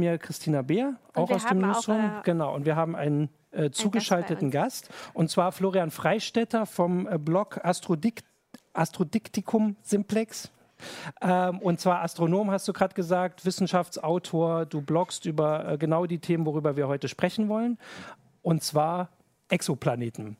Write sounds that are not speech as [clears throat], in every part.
Mir Christina Beer, auch aus dem Newsroom. Auch, äh, genau, und wir haben einen äh, zugeschalteten Gast, Gast, und zwar Florian Freistetter vom äh, Blog Astrodikt Astrodiktikum Simplex. Ähm, und zwar Astronom, hast du gerade gesagt, Wissenschaftsautor, du bloggst über äh, genau die Themen, worüber wir heute sprechen wollen. Und zwar Exoplaneten.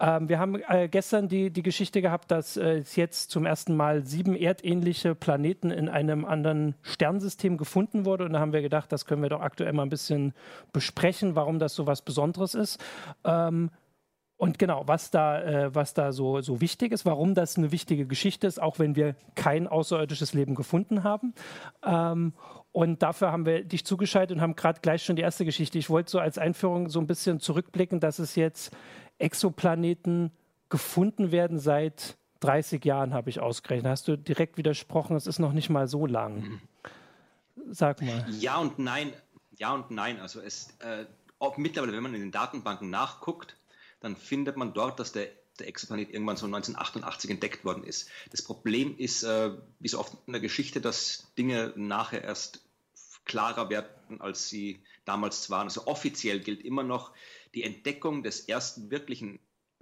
Ähm, wir haben äh, gestern die, die Geschichte gehabt, dass äh, es jetzt zum ersten Mal sieben erdähnliche Planeten in einem anderen Sternsystem gefunden wurde. Und da haben wir gedacht, das können wir doch aktuell mal ein bisschen besprechen, warum das so was Besonderes ist. Ähm, und genau, was da, äh, was da so, so wichtig ist, warum das eine wichtige Geschichte ist, auch wenn wir kein außerirdisches Leben gefunden haben. Ähm, und dafür haben wir dich zugeschaltet und haben gerade gleich schon die erste Geschichte. Ich wollte so als Einführung so ein bisschen zurückblicken, dass es jetzt Exoplaneten gefunden werden seit 30 Jahren, habe ich ausgerechnet. Hast du direkt widersprochen, es ist noch nicht mal so lang. Mhm. Sag mal. Ja und nein. Ja und nein. Also es, äh, mittlerweile, wenn man in den Datenbanken nachguckt, dann findet man dort, dass der, der Exoplanet irgendwann so 1988 entdeckt worden ist. Das Problem ist, äh, wie so oft in der Geschichte, dass Dinge nachher erst klarer werden, als sie damals waren. Also offiziell gilt immer noch, die Entdeckung des ersten wirklichen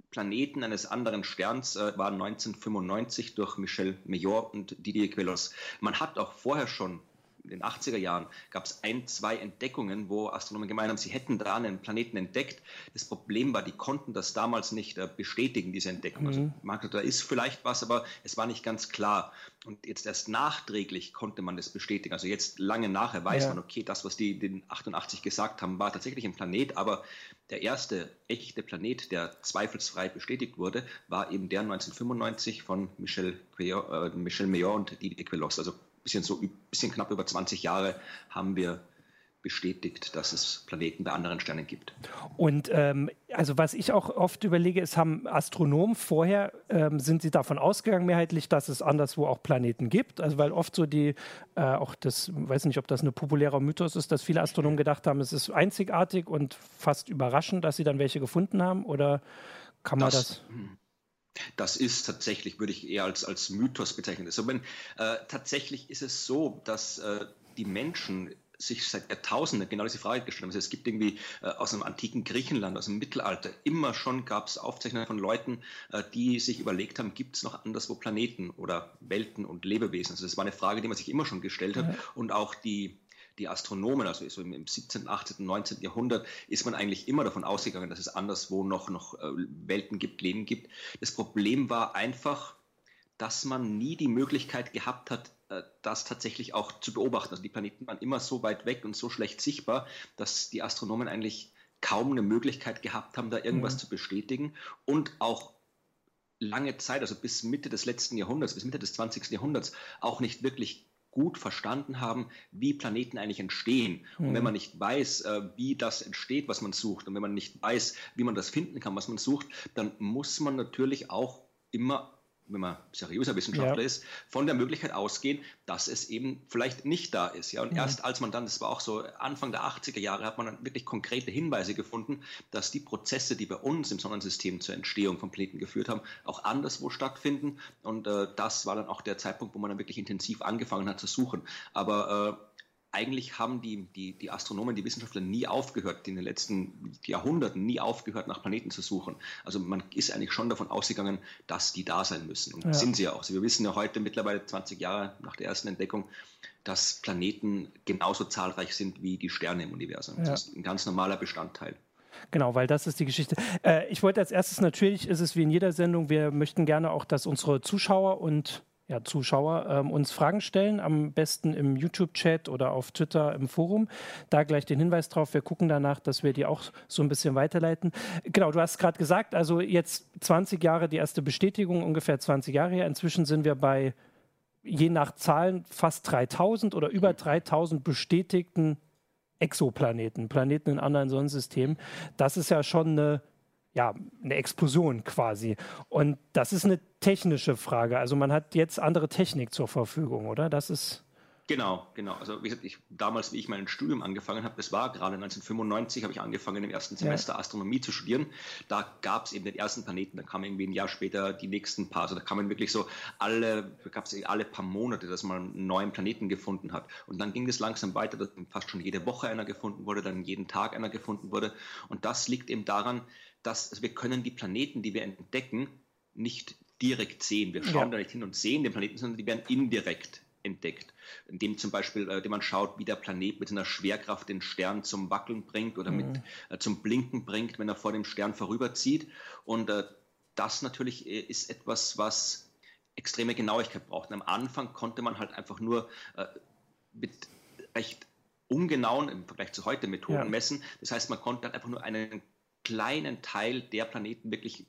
Planeten eines anderen Sterns äh, war 1995 durch Michel Mayor und Didier Queloz. Man hat auch vorher schon in den 80er Jahren gab es ein, zwei Entdeckungen, wo Astronomen gemeint haben, sie hätten da einen Planeten entdeckt. Das Problem war, die konnten das damals nicht äh, bestätigen, diese Entdeckung. Also, mhm. Also, da ist vielleicht was, aber es war nicht ganz klar. Und jetzt erst nachträglich konnte man das bestätigen. Also jetzt lange nachher weiß ja. man, okay, das, was die den 88 gesagt haben, war tatsächlich ein Planet, aber der erste echte Planet, der zweifelsfrei bestätigt wurde, war eben der 1995 von Michel, Quillon, äh, Michel Mayor und Didier Queloz. Also bisschen so bisschen knapp über 20 Jahre haben wir bestätigt, dass es Planeten bei anderen Sternen gibt. Und ähm, also was ich auch oft überlege, ist, haben Astronomen vorher, ähm, sind sie davon ausgegangen mehrheitlich, dass es anderswo auch Planeten gibt? Also weil oft so die, äh, auch das, weiß nicht, ob das ein populärer Mythos ist, dass viele Astronomen gedacht haben, es ist einzigartig und fast überraschend, dass sie dann welche gefunden haben oder kann man das? das hm. Das ist tatsächlich, würde ich eher als, als Mythos bezeichnen. Also wenn, äh, tatsächlich ist es so, dass äh, die Menschen sich seit Jahrtausenden genau diese Frage gestellt haben. Also es gibt irgendwie äh, aus dem antiken Griechenland, aus dem Mittelalter, immer schon gab es Aufzeichnungen von Leuten, äh, die sich überlegt haben, gibt es noch anderswo Planeten oder Welten und Lebewesen? Also das war eine Frage, die man sich immer schon gestellt hat. Ja. Und auch die die Astronomen, also so im 17., 18., 19. Jahrhundert, ist man eigentlich immer davon ausgegangen, dass es anderswo noch, noch äh, Welten gibt, Leben gibt. Das Problem war einfach, dass man nie die Möglichkeit gehabt hat, das tatsächlich auch zu beobachten. Also die Planeten waren immer so weit weg und so schlecht sichtbar, dass die Astronomen eigentlich kaum eine Möglichkeit gehabt haben, da irgendwas mhm. zu bestätigen und auch lange Zeit, also bis Mitte des letzten Jahrhunderts, bis Mitte des 20. Jahrhunderts, auch nicht wirklich gut verstanden haben, wie Planeten eigentlich entstehen. Und wenn mhm. man nicht weiß, äh, wie das entsteht, was man sucht, und wenn man nicht weiß, wie man das finden kann, was man sucht, dann muss man natürlich auch immer wenn man seriöser Wissenschaftler ja. ist, von der Möglichkeit ausgehen, dass es eben vielleicht nicht da ist. Ja? Und mhm. erst als man dann, das war auch so Anfang der 80er Jahre, hat man dann wirklich konkrete Hinweise gefunden, dass die Prozesse, die bei uns im Sonnensystem zur Entstehung von Planeten geführt haben, auch anderswo stattfinden. Und äh, das war dann auch der Zeitpunkt, wo man dann wirklich intensiv angefangen hat zu suchen. Aber äh, eigentlich haben die, die, die Astronomen, die Wissenschaftler nie aufgehört, in den letzten Jahrhunderten nie aufgehört, nach Planeten zu suchen. Also man ist eigentlich schon davon ausgegangen, dass die da sein müssen. Und ja. sind sie ja auch. Also wir wissen ja heute mittlerweile 20 Jahre nach der ersten Entdeckung, dass Planeten genauso zahlreich sind wie die Sterne im Universum. Ja. Das ist ein ganz normaler Bestandteil. Genau, weil das ist die Geschichte. Äh, ich wollte als erstes natürlich, ist es wie in jeder Sendung, wir möchten gerne auch, dass unsere Zuschauer und ja, Zuschauer ähm, uns Fragen stellen, am besten im YouTube-Chat oder auf Twitter im Forum. Da gleich den Hinweis drauf, wir gucken danach, dass wir die auch so ein bisschen weiterleiten. Genau, du hast gerade gesagt, also jetzt 20 Jahre die erste Bestätigung, ungefähr 20 Jahre her. Inzwischen sind wir bei, je nach Zahlen, fast 3000 oder über 3000 bestätigten Exoplaneten, Planeten in anderen Sonnensystemen. Das ist ja schon eine ja, eine Explosion quasi. Und das ist eine technische Frage. Also man hat jetzt andere Technik zur Verfügung, oder? Das ist. Genau, genau. Also wie gesagt, ich, damals, wie ich mein Studium angefangen habe, das war gerade 1995, habe ich angefangen im ersten Semester ja. Astronomie zu studieren. Da gab es eben den ersten Planeten, da kamen irgendwie ein Jahr später die nächsten paar. Also da kamen wirklich so alle, gab es alle paar Monate, dass man einen neuen Planeten gefunden hat. Und dann ging es langsam weiter, dass fast schon jede Woche einer gefunden wurde, dann jeden Tag einer gefunden wurde. Und das liegt eben daran, dass also wir können die Planeten, die wir entdecken, nicht direkt sehen. Wir schauen ja. da nicht hin und sehen den Planeten, sondern die werden indirekt entdeckt, indem zum Beispiel, äh, indem man schaut, wie der Planet mit seiner Schwerkraft den Stern zum Wackeln bringt oder mhm. mit äh, zum Blinken bringt, wenn er vor dem Stern vorüberzieht. Und äh, das natürlich äh, ist etwas, was extreme Genauigkeit braucht. Und am Anfang konnte man halt einfach nur äh, mit recht ungenauen im Vergleich zu heute Methoden ja. messen. Das heißt, man konnte halt einfach nur einen kleinen Teil der Planeten wirklich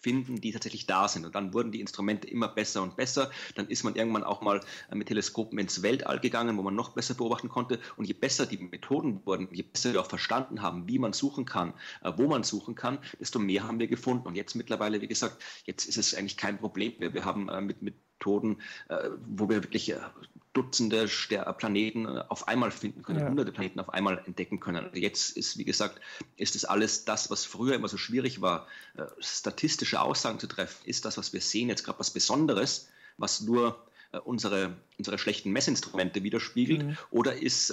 finden, die tatsächlich da sind. Und dann wurden die Instrumente immer besser und besser. Dann ist man irgendwann auch mal äh, mit Teleskopen ins Weltall gegangen, wo man noch besser beobachten konnte. Und je besser die Methoden wurden, je besser wir auch verstanden haben, wie man suchen kann, äh, wo man suchen kann, desto mehr haben wir gefunden. Und jetzt mittlerweile, wie gesagt, jetzt ist es eigentlich kein Problem mehr. Wir haben äh, mit, mit Methoden, wo wir wirklich Dutzende Planeten äh, auf einmal finden können, ja. hunderte Planeten auf einmal entdecken können. Also jetzt ist, wie gesagt, ist es alles das, was früher immer so schwierig war, äh, statistische Aussagen zu treffen, ist das, was wir sehen, jetzt gerade was Besonderes, was nur äh, unsere, unsere schlechten Messinstrumente widerspiegelt, mhm. oder ist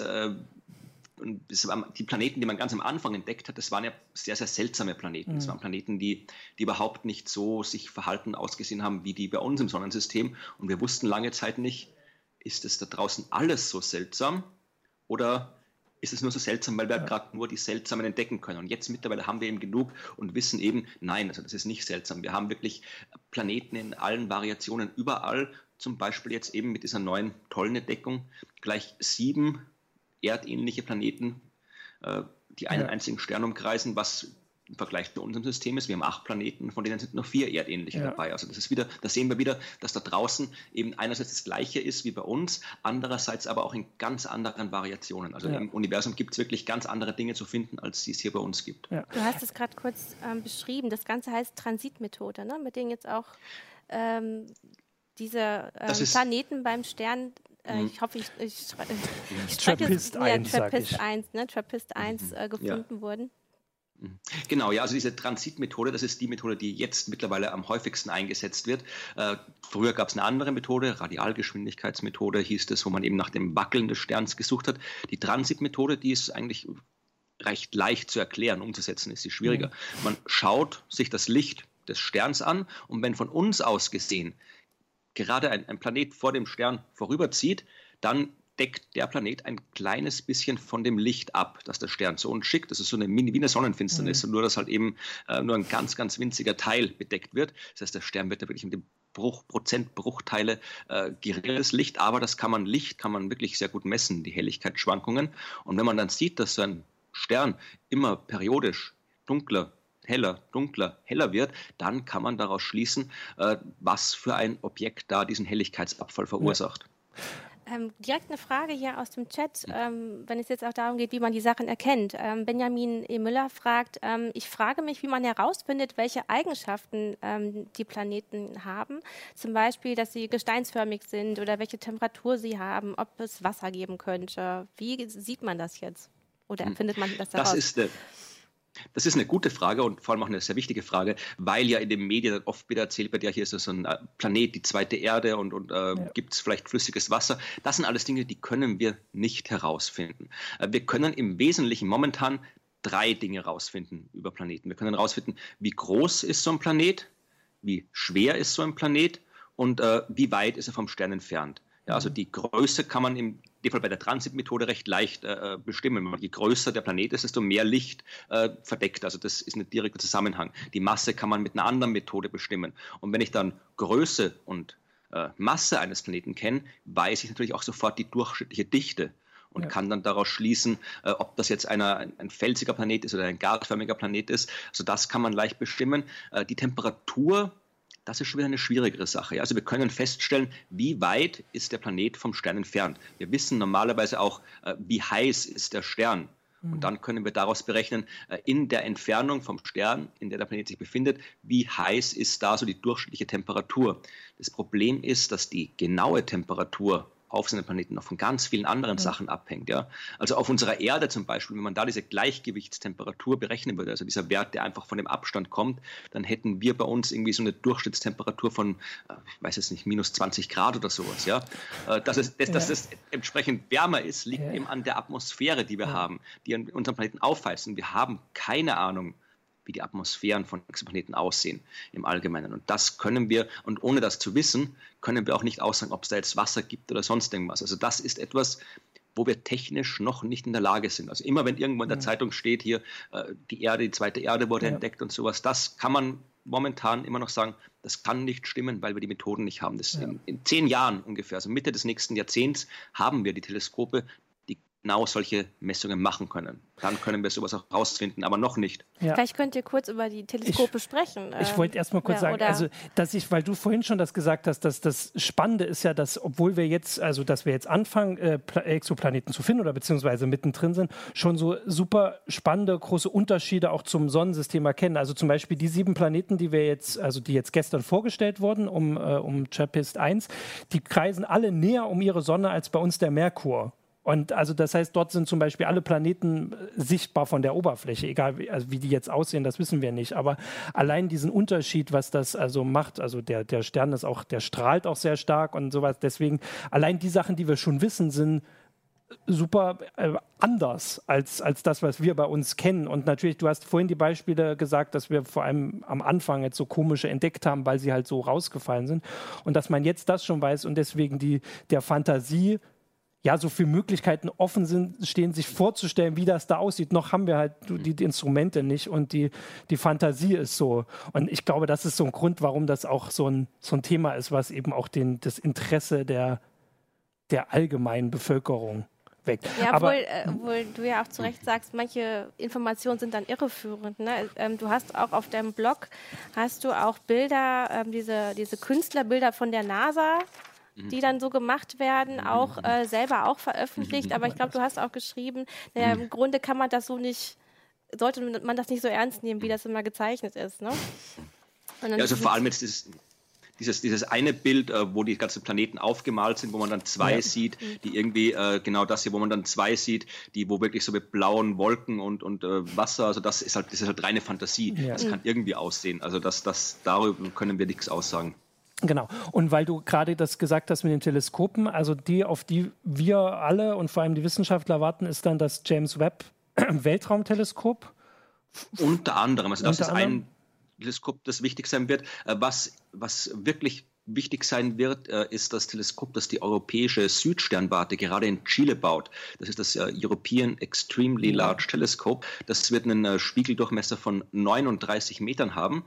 die Planeten, die man ganz am Anfang entdeckt hat, das waren ja sehr, sehr seltsame Planeten. Mhm. Das waren Planeten, die, die überhaupt nicht so sich verhalten, ausgesehen haben wie die bei uns im Sonnensystem. Und wir wussten lange Zeit nicht, ist es da draußen alles so seltsam oder ist es nur so seltsam, weil wir ja. gerade nur die seltsamen entdecken können. Und jetzt mittlerweile haben wir eben genug und wissen eben, nein, also das ist nicht seltsam. Wir haben wirklich Planeten in allen Variationen überall, zum Beispiel jetzt eben mit dieser neuen tollen Entdeckung, gleich sieben erdähnliche Planeten, äh, die einen ja. einzigen Stern umkreisen, was im Vergleich zu unserem System ist. Wir haben acht Planeten, von denen sind noch vier erdähnliche ja. dabei. Also das ist wieder, da sehen wir wieder, dass da draußen eben einerseits das Gleiche ist wie bei uns, andererseits aber auch in ganz anderen Variationen. Also ja. im Universum gibt es wirklich ganz andere Dinge zu finden, als es hier bei uns gibt. Ja. Du hast es gerade kurz ähm, beschrieben. Das Ganze heißt Transitmethode, ne? mit denen jetzt auch ähm, diese ähm, Planeten beim Stern äh, mhm. ich hoffe, ich, ich, [laughs] ich, Trappist 1, ja, Trappist 1, ne? Trappist 1 äh, gefunden ja. wurden. Mhm. Genau, ja, also diese Transitmethode, das ist die Methode, die jetzt mittlerweile am häufigsten eingesetzt wird. Äh, früher gab es eine andere Methode, Radialgeschwindigkeitsmethode hieß das, wo man eben nach dem Wackeln des Sterns gesucht hat. Die Transitmethode, die ist eigentlich recht leicht zu erklären, umzusetzen ist sie schwieriger. Mhm. Man schaut sich das Licht des Sterns an und wenn von uns aus gesehen gerade ein, ein Planet vor dem Stern vorüberzieht, dann deckt der Planet ein kleines bisschen von dem Licht ab, das der Stern zu uns schickt. Das ist so eine Mini, wie eine Sonnenfinsternis, mhm. nur dass halt eben äh, nur ein ganz, ganz winziger Teil bedeckt wird. Das heißt, der Stern wird da wirklich mit dem Bruch, Prozentbruchteile äh, geringes Licht, aber das kann man Licht kann man wirklich sehr gut messen, die Helligkeitsschwankungen. Und wenn man dann sieht, dass so ein Stern immer periodisch dunkler heller, dunkler, heller wird, dann kann man daraus schließen, äh, was für ein Objekt da diesen Helligkeitsabfall verursacht. Ja. Ähm, direkt eine Frage hier aus dem Chat, ähm, wenn es jetzt auch darum geht, wie man die Sachen erkennt. Ähm, Benjamin E. Müller fragt, ähm, ich frage mich, wie man herausfindet, welche Eigenschaften ähm, die Planeten haben. Zum Beispiel, dass sie gesteinsförmig sind oder welche Temperatur sie haben, ob es Wasser geben könnte. Wie sieht man das jetzt? Oder hm. findet man das heraus? Das ist das ist eine gute Frage und vor allem auch eine sehr wichtige Frage, weil ja in den Medien oft wieder erzählt wird, ja, hier ist so ein äh, Planet, die zweite Erde und, und äh, ja. gibt es vielleicht flüssiges Wasser. Das sind alles Dinge, die können wir nicht herausfinden. Äh, wir können im Wesentlichen momentan drei Dinge herausfinden über Planeten. Wir können herausfinden, wie groß ist so ein Planet, wie schwer ist so ein Planet und äh, wie weit ist er vom Stern entfernt. Ja, also die Größe kann man im dem Fall bei der Transitmethode recht leicht äh, bestimmen. Je größer der Planet ist, desto mehr Licht äh, verdeckt. Also das ist ein direkter Zusammenhang. Die Masse kann man mit einer anderen Methode bestimmen. Und wenn ich dann Größe und äh, Masse eines Planeten kenne, weiß ich natürlich auch sofort die durchschnittliche Dichte und ja. kann dann daraus schließen, äh, ob das jetzt einer, ein, ein, felsiger Planet ist oder ein gasförmiger Planet ist. Also das kann man leicht bestimmen. Äh, die Temperatur das ist schon wieder eine schwierigere Sache. Also wir können feststellen, wie weit ist der Planet vom Stern entfernt. Wir wissen normalerweise auch, äh, wie heiß ist der Stern. Und mhm. dann können wir daraus berechnen, äh, in der Entfernung vom Stern, in der der Planet sich befindet, wie heiß ist da so die durchschnittliche Temperatur. Das Problem ist, dass die genaue Temperatur auf seinem Planeten noch von ganz vielen anderen mhm. Sachen abhängt. Ja? Also auf unserer Erde zum Beispiel, wenn man da diese Gleichgewichtstemperatur berechnen würde, also dieser Wert, der einfach von dem Abstand kommt, dann hätten wir bei uns irgendwie so eine Durchschnittstemperatur von, äh, ich weiß jetzt nicht, minus 20 Grad oder sowas. Ja? Äh, dass, es, dass, dass es entsprechend wärmer ist, liegt ja. eben an der Atmosphäre, die wir ja. haben, die an unserem Planeten aufheizt. Und wir haben keine Ahnung, wie die Atmosphären von Exoplaneten aussehen im Allgemeinen. Und das können wir, und ohne das zu wissen, können wir auch nicht aussagen, ob es da jetzt Wasser gibt oder sonst irgendwas. Also das ist etwas, wo wir technisch noch nicht in der Lage sind. Also immer wenn irgendwo in der mhm. Zeitung steht hier, äh, die Erde, die zweite Erde wurde ja. entdeckt und sowas, das kann man momentan immer noch sagen, das kann nicht stimmen, weil wir die Methoden nicht haben. Ja. In, in, zehn Jahren ungefähr, also Mitte des nächsten Jahrzehnts, haben wir die Teleskope, genau solche Messungen machen können. Dann können wir sowas auch rausfinden, aber noch nicht. Ja. Vielleicht könnt ihr kurz über die Teleskope ich, sprechen. Ich wollte erst mal kurz ja, sagen, also dass ich, weil du vorhin schon das gesagt hast, dass das Spannende ist ja, dass obwohl wir jetzt, also dass wir jetzt anfangen, äh, Exoplaneten zu finden oder beziehungsweise mittendrin sind, schon so super spannende große Unterschiede auch zum Sonnensystem erkennen. Also zum Beispiel die sieben Planeten, die wir jetzt, also die jetzt gestern vorgestellt wurden, um, äh, um Trappist 1, die kreisen alle näher um ihre Sonne als bei uns der Merkur. Und also das heißt, dort sind zum Beispiel alle Planeten äh, sichtbar von der Oberfläche, egal wie, also wie die jetzt aussehen, das wissen wir nicht. Aber allein diesen Unterschied, was das also macht, also der, der Stern ist auch, der strahlt auch sehr stark und sowas. Deswegen, allein die Sachen, die wir schon wissen, sind super äh, anders als, als das, was wir bei uns kennen. Und natürlich, du hast vorhin die Beispiele gesagt, dass wir vor allem am Anfang jetzt so komische entdeckt haben, weil sie halt so rausgefallen sind. Und dass man jetzt das schon weiß und deswegen die, der Fantasie ja, so viele Möglichkeiten offen sind, stehen, sich vorzustellen, wie das da aussieht. Noch haben wir halt die, die, Instrumente nicht und die, die Fantasie ist so. Und ich glaube, das ist so ein Grund, warum das auch so ein, so ein Thema ist, was eben auch den, das Interesse der, der allgemeinen Bevölkerung weckt. Ja, Aber, obwohl, äh, obwohl du ja auch zu Recht sagst, manche Informationen sind dann irreführend. Ne? Ähm, du hast auch auf deinem Blog, hast du auch Bilder, ähm, diese, diese Künstlerbilder von der NASA. Die dann so gemacht werden, auch äh, selber auch veröffentlicht. Aber ich glaube, du hast auch geschrieben, naja, im Grunde kann man das so nicht, sollte man das nicht so ernst nehmen, wie das immer gezeichnet ist. Ne? Ja, also vor allem jetzt ist dieses, dieses eine Bild, äh, wo die ganzen Planeten aufgemalt sind, wo man dann zwei ja. sieht, mhm. die irgendwie, äh, genau das hier, wo man dann zwei sieht, die, wo wirklich so mit blauen Wolken und, und äh, Wasser, also das ist halt, das ist halt reine Fantasie. Ja. Das kann irgendwie aussehen. Also das, das, darüber können wir nichts aussagen. Genau. Und weil du gerade das gesagt hast mit den Teleskopen, also die, auf die wir alle und vor allem die Wissenschaftler warten, ist dann das James Webb [clears throat] Weltraumteleskop. Unter anderem, also das Unter ist ein Teleskop, das wichtig sein wird. Äh, was, was wirklich wichtig sein wird, äh, ist das Teleskop, das die europäische Südsternwarte gerade in Chile baut. Das ist das äh, European Extremely Large Telescope. Das wird einen Spiegeldurchmesser von 39 Metern haben.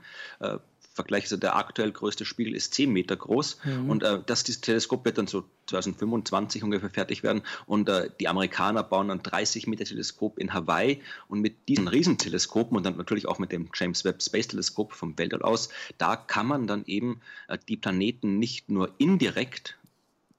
Vergleich, also der aktuell größte Spiegel ist 10 Meter groß mhm. und äh, das dieses Teleskop wird dann so 2025 ungefähr fertig werden und äh, die Amerikaner bauen ein 30 Meter Teleskop in Hawaii und mit diesen Riesenteleskopen und dann natürlich auch mit dem James Webb Space Teleskop vom Weltall aus, da kann man dann eben äh, die Planeten nicht nur indirekt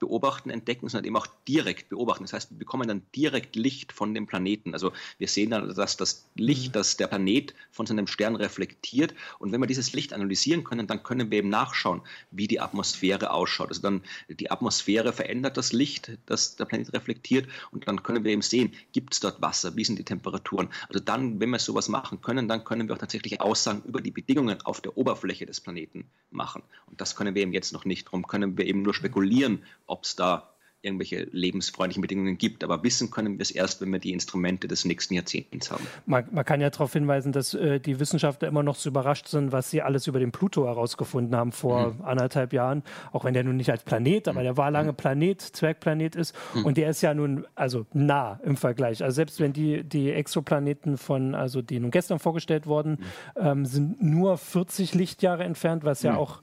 beobachten, entdecken, sondern eben auch direkt beobachten. Das heißt, wir bekommen dann direkt Licht von dem Planeten. Also wir sehen dann, dass das Licht, mhm. das der Planet von seinem Stern reflektiert. Und wenn wir dieses Licht analysieren können, dann können wir eben nachschauen, wie die Atmosphäre ausschaut. Also dann die Atmosphäre verändert das Licht, das der Planet reflektiert. Und dann können wir eben sehen, gibt es dort Wasser, wie sind die Temperaturen. Also dann, wenn wir sowas machen können, dann können wir auch tatsächlich Aussagen über die Bedingungen auf der Oberfläche des Planeten machen. Und das können wir eben jetzt noch nicht. Darum können wir eben nur spekulieren, ob es da irgendwelche lebensfreundlichen Bedingungen gibt. Aber wissen können wir es erst, wenn wir die Instrumente des nächsten Jahrzehnts haben. Man, man kann ja darauf hinweisen, dass äh, die Wissenschaftler immer noch so überrascht sind, was sie alles über den Pluto herausgefunden haben vor mhm. anderthalb Jahren. Auch wenn der nun nicht als Planet, aber mhm. der war lange mhm. Planet, Zwergplanet ist. Mhm. Und der ist ja nun also nah im Vergleich. Also selbst wenn die, die Exoplaneten von, also die nun gestern vorgestellt wurden, mhm. ähm, sind nur 40 Lichtjahre entfernt, was ja mhm. auch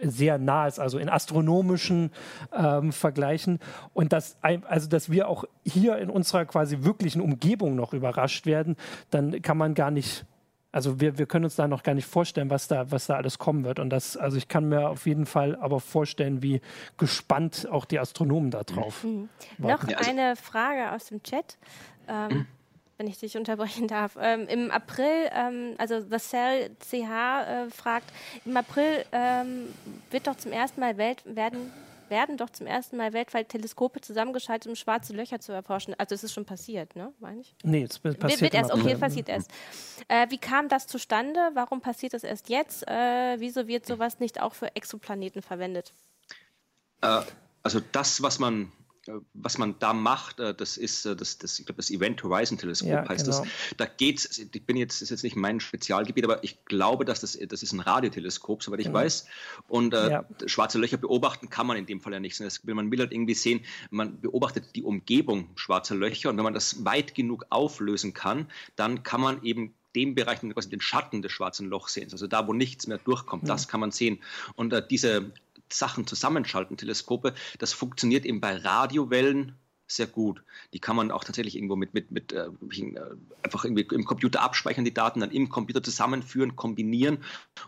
sehr nah ist, also in astronomischen ähm, Vergleichen. Und dass, also, dass wir auch hier in unserer quasi wirklichen Umgebung noch überrascht werden, dann kann man gar nicht, also wir, wir können uns da noch gar nicht vorstellen, was da, was da alles kommen wird. Und das, also ich kann mir auf jeden Fall aber vorstellen, wie gespannt auch die Astronomen da drauf mhm. Noch also eine Frage aus dem Chat. Ähm, mhm wenn ich dich unterbrechen [laughs] darf. Ähm, Im April, ähm, also The Cell CH äh, fragt, im April ähm, wird doch zum ersten Mal Welt, werden werden doch zum ersten Mal weltweit Teleskope zusammengeschaltet, um schwarze Löcher zu erforschen. Also es ist schon passiert, ne? Meine ich? Nee, es passiert wird erst. Okay, passiert erst. Äh, wie kam das zustande? Warum passiert das erst jetzt? Äh, wieso wird sowas nicht auch für Exoplaneten verwendet? Äh, also das, was man was man da macht, äh, das ist äh, das, das, ich glaube, das Event Horizon Teleskop ja, heißt genau. das. Da geht's, ich bin jetzt, das ist jetzt nicht mein Spezialgebiet, aber ich glaube, dass das, das ist ein Radioteleskop, soweit ich genau. weiß. Und äh, ja. schwarze Löcher beobachten kann man in dem Fall ja nicht. Das, man will halt irgendwie sehen, man beobachtet die Umgebung schwarzer Löcher und wenn man das weit genug auflösen kann, dann kann man eben dem Bereich quasi den Schatten des schwarzen Lochs sehen. Also da, wo nichts mehr durchkommt, ja. das kann man sehen. Und äh, diese Sachen zusammenschalten, Teleskope, das funktioniert eben bei Radiowellen sehr gut. Die kann man auch tatsächlich irgendwo mit, mit, mit äh, äh, einfach irgendwie im Computer abspeichern, die Daten dann im Computer zusammenführen, kombinieren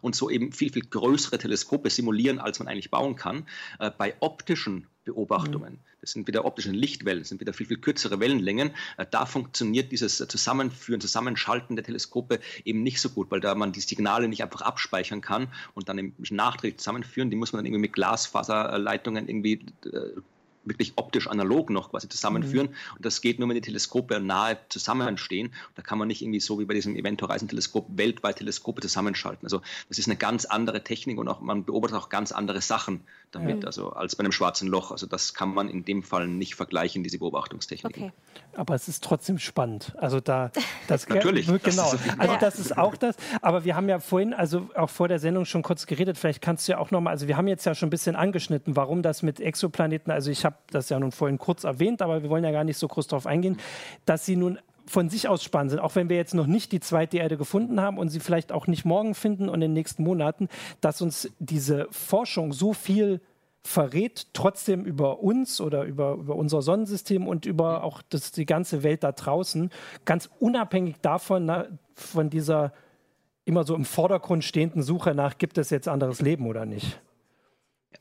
und so eben viel, viel größere Teleskope simulieren, als man eigentlich bauen kann. Äh, bei optischen Beobachtungen. Mhm. Das sind wieder optische Lichtwellen, das sind wieder viel, viel kürzere Wellenlängen. Äh, da funktioniert dieses Zusammenführen, Zusammenschalten der Teleskope eben nicht so gut, weil da man die Signale nicht einfach abspeichern kann und dann im nachträglich zusammenführen. Die muss man dann irgendwie mit Glasfaserleitungen irgendwie äh, wirklich optisch analog noch quasi zusammenführen. Mhm. Und das geht nur, wenn die Teleskope nahe zusammenstehen. Da kann man nicht irgendwie so wie bei diesem Event Horizon Teleskop weltweit Teleskope zusammenschalten. Also das ist eine ganz andere Technik und auch man beobachtet auch ganz andere Sachen damit, mhm. also als bei einem schwarzen Loch. Also das kann man in dem Fall nicht vergleichen, diese Beobachtungstechnik. Okay. Aber es ist trotzdem spannend. Also da das [laughs] natürlich. Genau. Das also das ist auch das. Aber wir haben ja vorhin, also auch vor der Sendung schon kurz geredet. Vielleicht kannst du ja auch nochmal, also wir haben jetzt ja schon ein bisschen angeschnitten, warum das mit Exoplaneten, also ich habe das ja nun vorhin kurz erwähnt, aber wir wollen ja gar nicht so groß darauf eingehen, dass sie nun von sich aus spannend sind, auch wenn wir jetzt noch nicht die zweite Erde gefunden haben und sie vielleicht auch nicht morgen finden und in den nächsten Monaten, dass uns diese Forschung so viel verrät, trotzdem über uns oder über, über unser Sonnensystem und über auch das, die ganze Welt da draußen, ganz unabhängig davon, na, von dieser immer so im Vordergrund stehenden Suche nach, gibt es jetzt anderes Leben oder nicht?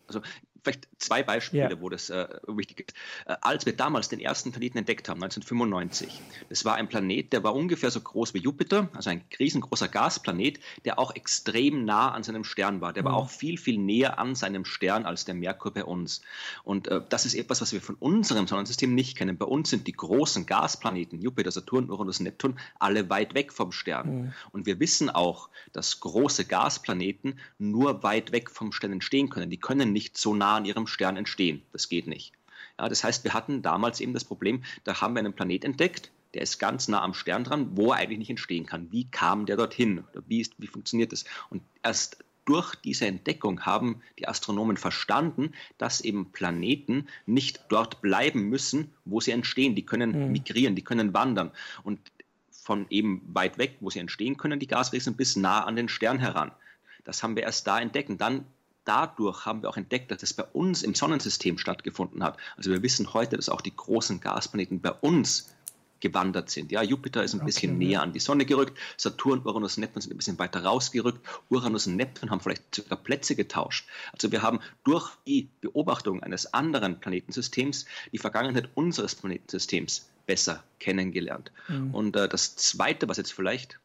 Also vielleicht zwei Beispiele, ja. wo das äh, wichtig ist. Äh, als wir damals den ersten Planeten entdeckt haben, 1995, das war ein Planet, der war ungefähr so groß wie Jupiter, also ein riesengroßer Gasplanet, der auch extrem nah an seinem Stern war. Der mhm. war auch viel, viel näher an seinem Stern als der Merkur bei uns. Und äh, das ist etwas, was wir von unserem Sonnensystem nicht kennen. Bei uns sind die großen Gasplaneten, Jupiter, Saturn, Uranus, Neptun, alle weit weg vom Stern. Mhm. Und wir wissen auch, dass große Gasplaneten nur weit weg vom Stern entstehen können. Die können nicht so nah an ihrem Stern entstehen. Das geht nicht. Ja, das heißt, wir hatten damals eben das Problem, da haben wir einen Planet entdeckt, der ist ganz nah am Stern dran, wo er eigentlich nicht entstehen kann. Wie kam der dorthin? Wie, ist, wie funktioniert das? Und erst durch diese Entdeckung haben die Astronomen verstanden, dass eben Planeten nicht dort bleiben müssen, wo sie entstehen. Die können mhm. migrieren, die können wandern. Und von eben weit weg, wo sie entstehen können, die Gasriesen, bis nah an den Stern heran. Das haben wir erst da entdeckt. Und dann dadurch haben wir auch entdeckt, dass es bei uns im Sonnensystem stattgefunden hat. Also wir wissen heute, dass auch die großen Gasplaneten bei uns gewandert sind. Ja, Jupiter ist ein okay. bisschen näher an die Sonne gerückt, Saturn, Uranus, Neptun sind ein bisschen weiter rausgerückt, Uranus und Neptun haben vielleicht sogar Plätze getauscht. Also wir haben durch die Beobachtung eines anderen Planetensystems die Vergangenheit unseres Planetensystems besser kennengelernt. Mhm. Und äh, das Zweite, was jetzt vielleicht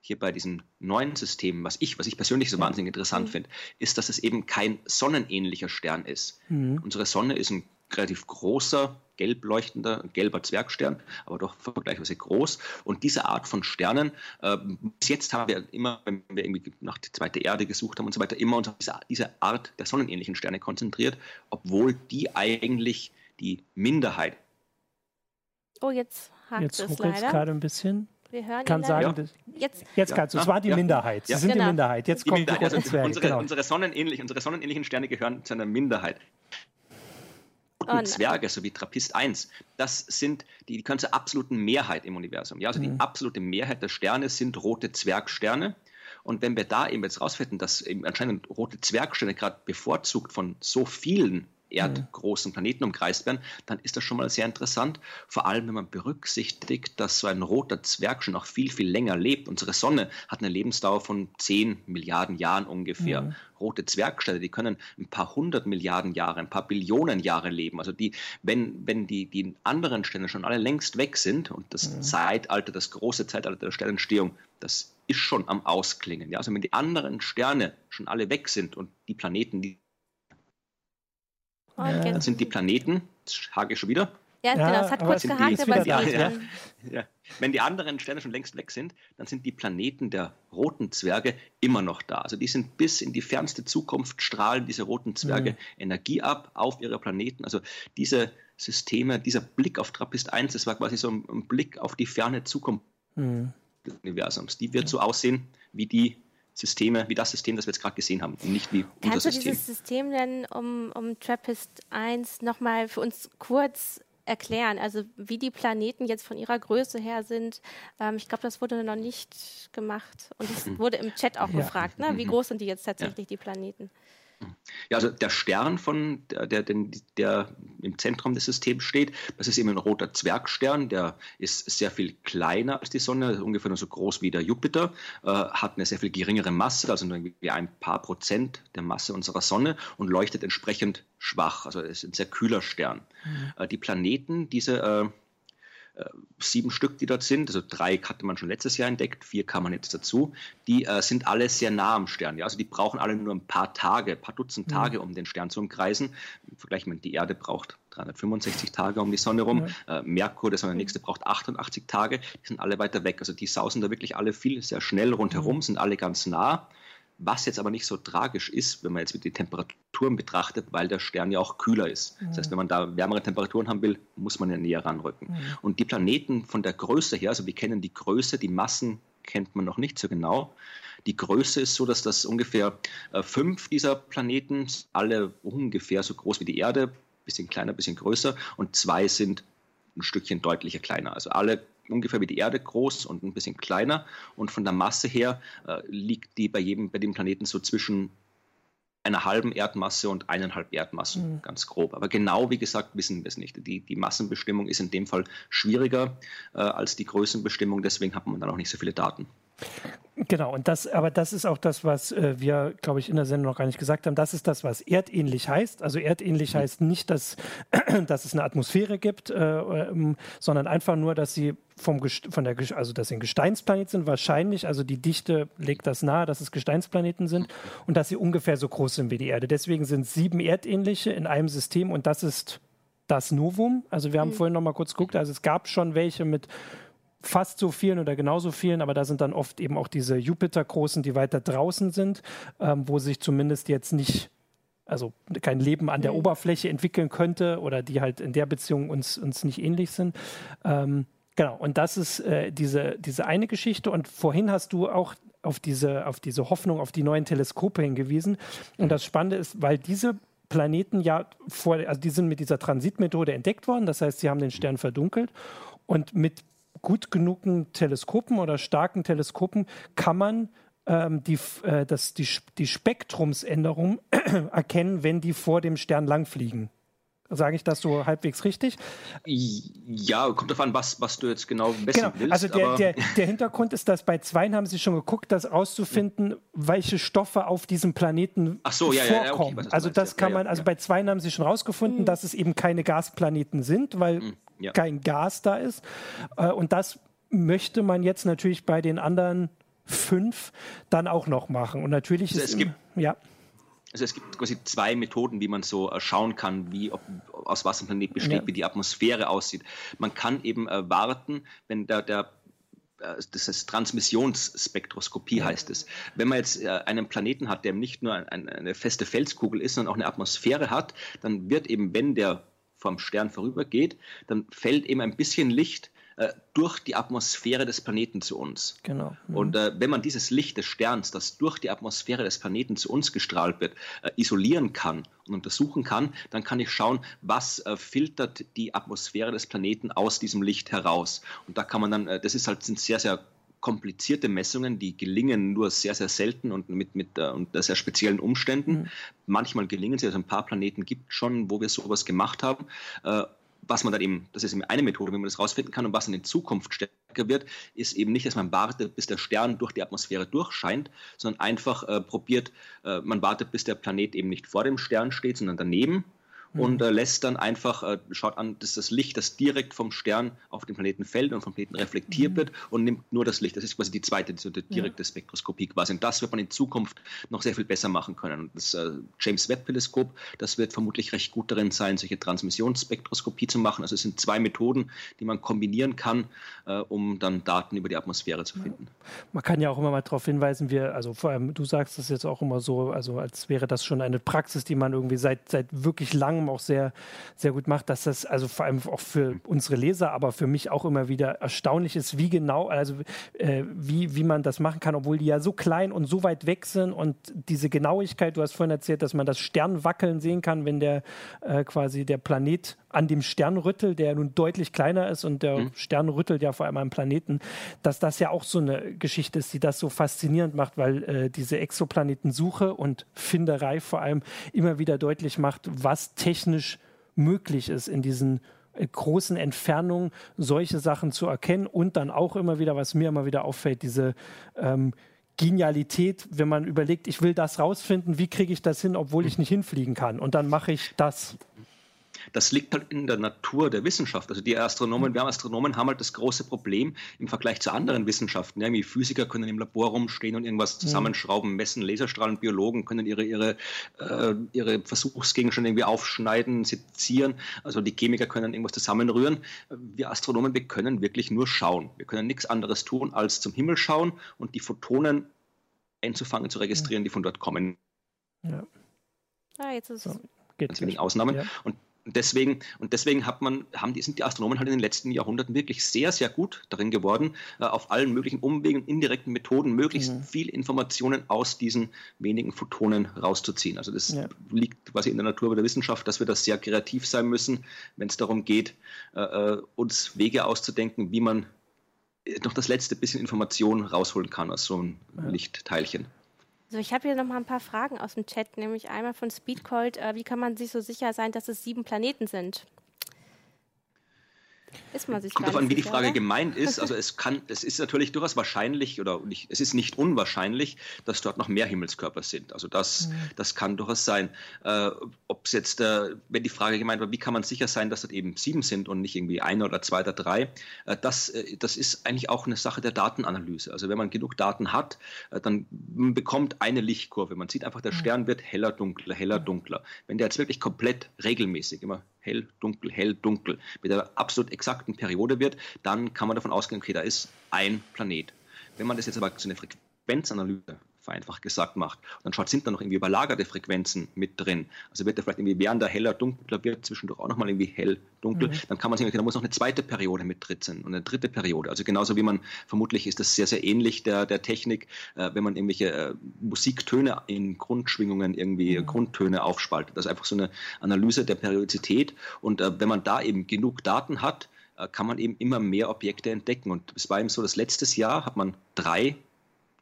hier bei diesen neuen Systemen, was ich, was ich persönlich so wahnsinnig interessant mhm. finde, ist, dass es eben kein sonnenähnlicher Stern ist. Mhm. Unsere Sonne ist ein relativ großer, gelb leuchtender, gelber Zwergstern, aber doch vergleichsweise groß. Und diese Art von Sternen, äh, bis jetzt haben wir immer, wenn wir irgendwie nach der zweiten Erde gesucht haben und so weiter, immer uns auf diese, diese Art der sonnenähnlichen Sterne konzentriert, obwohl die eigentlich die Minderheit. Oh, jetzt hakt jetzt es leider. gerade ein bisschen. Wir hören kann sagen, ja. jetzt, jetzt kannst du. Es war die Minderheit. Sie sind genau. die Minderheit. Jetzt die kommt Minderheit. die also unsere, genau. unsere, sonnenähnlich, unsere sonnenähnlichen Sterne gehören zu einer Minderheit. Oh, Zwerge, so wie Trappist 1, das sind die, die können zur absoluten Mehrheit im Universum. Ja, also mhm. die absolute Mehrheit der Sterne sind rote Zwergsterne. Und wenn wir da eben jetzt rausfinden, dass eben anscheinend rote Zwergsterne gerade bevorzugt von so vielen erdgroßen Planeten umkreist werden, dann ist das schon mal sehr interessant. Vor allem, wenn man berücksichtigt, dass so ein roter Zwerg schon noch viel, viel länger lebt. Unsere Sonne hat eine Lebensdauer von 10 Milliarden Jahren ungefähr. Mhm. Rote Zwergstelle, die können ein paar hundert Milliarden Jahre, ein paar Billionen Jahre leben. Also die, wenn, wenn die, die anderen Sterne schon alle längst weg sind und das mhm. Zeitalter, das große Zeitalter der Sternentstehung, das ist schon am Ausklingen. Ja? Also wenn die anderen Sterne schon alle weg sind und die Planeten, die Dann sind die Planeten, das hake ich schon wieder. Ja, genau, es hat kurz gehakt, aber es ja, ja, ja. Wenn die anderen Sterne schon längst weg sind, dann sind die Planeten der roten Zwerge immer noch da. Also die sind bis in die fernste Zukunft, strahlen diese roten Zwerge mhm. Energie ab auf ihre Planeten. Also diese Systeme, dieser Blick auf Trappist 1, das war quasi so ein, ein Blick auf die ferne Zukunft mhm. des Universums. Die wird so aussehen wie die Systeme, wie das System, das wir jetzt gerade gesehen haben, und nicht wie unser Kannst System. Kannst du dieses System denn um, um Trappist 1 nochmal für uns kurz erklären, also wie die Planeten jetzt von ihrer Größe her sind. Ähm, ich glaube, das wurde noch nicht gemacht und es hm. wurde im Chat auch ja. gefragt, ne? wie mhm. groß sind die jetzt tatsächlich, ja. die Planeten? Ja, also der Stern, von der, der, der, im Zentrum des Systems steht, das ist eben ein roter Zwergstern, der ist sehr viel kleiner als die Sonne, ungefähr nur so groß wie der Jupiter, äh, hat eine sehr viel geringere Masse, also nur ein paar Prozent der Masse unserer Sonne und leuchtet entsprechend schwach. Also es ist ein sehr kühler Stern. Mhm. Äh, die Planeten, diese äh, sieben Stück, die dort sind, also drei hatte man schon letztes Jahr entdeckt, vier kam man jetzt dazu, die äh, sind alle sehr nah am Stern. Ja? Also die brauchen alle nur ein paar Tage, ein paar Dutzend mhm. Tage, um den Stern zu umkreisen. Im Vergleich mit die Erde braucht 365 Tage um die Sonne rum. Ja. Äh, Merkur, der nächste, braucht 88 Tage. Die sind alle weiter weg. Also die sausen da wirklich alle viel, sehr schnell rundherum, mhm. sind alle ganz nah. Was jetzt aber nicht so tragisch ist, wenn man jetzt die Temperaturen betrachtet, weil der Stern ja auch kühler ist. Mhm. Das heißt, wenn man da wärmere Temperaturen haben will, muss man ja näher ranrücken. Mhm. Und die Planeten von der Größe her, also wir kennen die Größe, die Massen kennt man noch nicht so genau. Die Größe ist so, dass das ungefähr äh, fünf dieser Planeten, alle ungefähr so groß wie die Erde, bisschen kleiner, bisschen größer, und zwei sind ein Stückchen deutlicher kleiner. Also alle ungefähr wie die Erde groß und ein bisschen kleiner. Und von der Masse her äh, liegt die bei jedem, bei dem Planeten so zwischen einer halben Erdmasse und eineinhalb Erdmassen, mhm. ganz grob. Aber genau, wie gesagt, wissen wir es nicht. Die, die Massenbestimmung ist in dem Fall schwieriger äh, als die Größenbestimmung, deswegen hat man dann auch nicht so viele Daten. Genau, und das, aber das ist auch das, was äh, wir, glaube ich, in der Sendung noch gar nicht gesagt haben. Das ist das, was erdähnlich heißt. Also erdähnlich mhm. heißt nicht, dass, [clears throat] dass es eine Atmosphäre gibt, äh, ähm, sondern einfach nur, dass sie vom von der, also dass sie ein Gesteinsplanet sind, wahrscheinlich, also die Dichte legt das nahe, dass es Gesteinsplaneten sind und dass sie ungefähr so groß sind wie die Erde. Deswegen sind sieben erdähnliche in einem System und das ist das Novum. Also wir haben mhm. vorhin noch mal kurz geguckt, also es gab schon welche mit fast so vielen oder genauso vielen, aber da sind dann oft eben auch diese Jupiter-Großen, die weiter draußen sind, ähm, wo sich zumindest jetzt nicht, also kein Leben an der mhm. Oberfläche entwickeln könnte oder die halt in der Beziehung uns, uns nicht ähnlich sind. Ähm, genau, und das ist äh, diese, diese eine Geschichte. Und vorhin hast du auch auf diese, auf diese Hoffnung auf die neuen Teleskope hingewiesen. Und das Spannende ist, weil diese Planeten ja vor, also die sind mit dieser Transitmethode entdeckt worden, das heißt, sie haben den Stern verdunkelt. Und mit gut genugen Teleskopen oder starken Teleskopen kann man ähm, die, äh, das, die, die Spektrumsänderung [clears throat] erkennen, wenn die vor dem Stern langfliegen. Sage ich das so halbwegs richtig? Ja, kommt darauf an, was, was du jetzt genau wissen genau. willst. Also der, der, der, Hintergrund ist, dass bei Zweien haben sie schon geguckt, das auszufinden, welche Stoffe auf diesem Planeten so, ja, vorkommen. Ja, okay, also das kann man, also bei Zweien haben sie schon rausgefunden, mhm. dass es eben keine Gasplaneten sind, weil mhm ja. kein Gas da ist. Äh, und das möchte man jetzt natürlich bei den anderen fünf dann auch noch machen. Und natürlich also ist es gibt, ja. Also es gibt quasi zwei Methoden, wie man so äh, schauen kann, wie, ob, aus was ein Planet besteht, ja. wie die Atmosphäre aussieht. Man kann eben äh, warten, wenn der, der das heißt Transmissionsspektroskopie ja. heißt es. Wenn man jetzt einen Planeten hat, der nicht nur eine feste Felskugel ist, sondern auch eine Atmosphäre hat, dann wird eben, wenn der vom Stern vorübergeht, dann fällt eben ein bisschen Licht äh, durch die Atmosphäre des Planeten zu uns. Genau. Mhm. Und äh, wenn man dieses Licht des Sterns, das durch die Atmosphäre des Planeten zu uns gestrahlt wird, äh, isolieren kann und untersuchen kann, dann kann ich schauen, was äh, filtert die Atmosphäre des Planeten aus diesem Licht heraus. Und da kann man dann, äh, das ist halt sind sehr, sehr komplizierte Messungen, die gelingen nur sehr, sehr selten und mit, mit äh, unter sehr speziellen Umständen. Mhm. Manchmal gelingen sie, also ein paar Planeten gibt es schon, wo wir sowas gemacht haben. Äh, was man dann eben, das ist eben eine Methode, wie man das rausfinden kann und was dann in Zukunft stärker wird, ist eben nicht, dass man wartet, bis der Stern durch die Atmosphäre durchscheint, sondern einfach äh, probiert, äh, man wartet, bis der Planet eben nicht vor dem Stern steht, sondern daneben mhm. und äh, lässt dann einfach, äh, schaut an, dass das Licht, das direkt vom Stern auf den Planeten fällt und vom Planeten reflektiert mhm. wird und nimmt nur das Licht. Das ist quasi die zweite, die direkte ja. Spektroskopie quasi. Und das wird man in Zukunft noch sehr viel besser machen können. Und das äh, James Webb Teleskop, das wird vermutlich recht gut darin sein, solche Transmissionsspektroskopie zu machen. Also es sind zwei Methoden, die man kombinieren kann, äh, um dann Daten über die Atmosphäre zu finden. Man kann ja auch immer mal darauf hinweisen, wir, also vor allem, du sagst das jetzt auch immer so, also als wäre das schon eine Praxis, die man irgendwie seit, seit wirklich langem auch sehr, sehr gut macht, dass das also vor allem auch für unsere Leser, aber für mich auch immer wieder erstaunlich ist, wie genau, also äh, wie, wie man das machen kann, obwohl die ja so klein und so weit weg sind und diese Genauigkeit, du hast vorhin erzählt, dass man das Stern wackeln sehen kann, wenn der äh, quasi der Planet an dem Stern rüttelt, der nun deutlich kleiner ist und der mhm. Stern rüttelt ja vor allem am Planeten, dass das ja auch so eine Geschichte ist, die das so faszinierend macht, weil äh, diese Exoplanetensuche und Finderei vor allem immer wieder deutlich macht, was technisch möglich ist in diesen äh, großen Entfernungen solche Sachen zu erkennen und dann auch immer wieder, was mir immer wieder auffällt, diese ähm, Genialität, wenn man überlegt, ich will das rausfinden, wie kriege ich das hin, obwohl ich nicht hinfliegen kann und dann mache ich das. Das liegt halt in der Natur der Wissenschaft. Also die Astronomen, wir haben Astronomen haben halt das große Problem im Vergleich zu anderen Wissenschaften. Ja, wie Physiker können im Labor rumstehen und irgendwas zusammenschrauben, messen, Laserstrahlen, Biologen können ihre, ihre, äh, ihre Versuchsgegenstände irgendwie aufschneiden, sezieren. Also die Chemiker können irgendwas zusammenrühren. Wir Astronomen, wir können wirklich nur schauen. Wir können nichts anderes tun, als zum Himmel schauen und die Photonen einzufangen, zu registrieren, die von dort kommen. Ja. Ah, jetzt ist es. So, Ganz wenig Ausnahmen. Ja. Und deswegen, und deswegen hat man, haben die, sind die Astronomen halt in den letzten Jahrhunderten wirklich sehr, sehr gut darin geworden, äh, auf allen möglichen Umwegen, indirekten Methoden möglichst mhm. viel Informationen aus diesen wenigen Photonen rauszuziehen. Also das ja. liegt quasi in der Natur der Wissenschaft, dass wir da sehr kreativ sein müssen, wenn es darum geht, äh, äh, uns Wege auszudenken, wie man noch das letzte bisschen Information rausholen kann aus so einem ja. Lichtteilchen. Also ich habe hier noch mal ein paar Fragen aus dem Chat, nämlich einmal von Speedcold, äh, wie kann man sich so sicher sein, dass es sieben Planeten sind? Ist man sich Kommt darauf an, wie die Frage oder? gemeint ist. Also [laughs] es kann, es ist natürlich durchaus wahrscheinlich oder nicht, es ist nicht unwahrscheinlich, dass dort noch mehr Himmelskörper sind. Also das, mhm. das kann durchaus sein. Äh, Ob es jetzt, äh, wenn die Frage gemeint war, wie kann man sicher sein, dass dort eben sieben sind und nicht irgendwie ein oder zwei oder drei, äh, das, äh, das ist eigentlich auch eine Sache der Datenanalyse. Also wenn man genug Daten hat, äh, dann bekommt eine Lichtkurve. Man sieht einfach, der mhm. Stern wird heller, dunkler, heller, dunkler. Wenn der jetzt wirklich komplett regelmäßig immer hell, dunkel, hell, dunkel, mit einer absolut exakten Periode wird, dann kann man davon ausgehen, okay, da ist ein Planet. Wenn man das jetzt aber zu einer Frequenzanalyse vereinfacht gesagt macht. Und dann schaut, sind da noch irgendwie überlagerte Frequenzen mit drin. Also wird er vielleicht irgendwie, während er heller, dunkler wird, zwischendurch auch nochmal irgendwie hell, dunkel, mhm. dann kann man sagen, da muss noch eine zweite Periode mit drin sein und eine dritte Periode. Also genauso wie man, vermutlich ist das sehr, sehr ähnlich der, der Technik, äh, wenn man irgendwelche äh, Musiktöne in Grundschwingungen irgendwie mhm. Grundtöne aufspaltet. Das ist einfach so eine Analyse der Periodizität. Und äh, wenn man da eben genug Daten hat, äh, kann man eben immer mehr Objekte entdecken. Und es war eben so, dass letztes Jahr hat man drei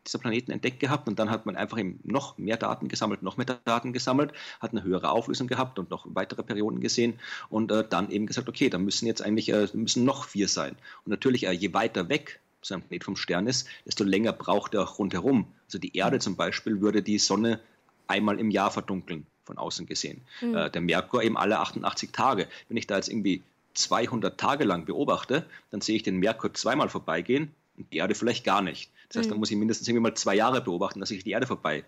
dieser Planeten entdeckt gehabt und dann hat man einfach eben noch mehr Daten gesammelt, noch mehr Daten gesammelt, hat eine höhere Auflösung gehabt und noch weitere Perioden gesehen und äh, dann eben gesagt, okay, da müssen jetzt eigentlich äh, müssen noch vier sein. Und natürlich, äh, je weiter weg so ein Planet vom Stern ist, desto länger braucht er auch rundherum. Also die Erde zum Beispiel würde die Sonne einmal im Jahr verdunkeln, von außen gesehen. Mhm. Äh, der Merkur eben alle 88 Tage. Wenn ich da jetzt irgendwie 200 Tage lang beobachte, dann sehe ich den Merkur zweimal vorbeigehen und die Erde vielleicht gar nicht. Das heißt, mhm. da muss ich mindestens irgendwie mal zwei Jahre beobachten, dass ich die Erde vorbeigehen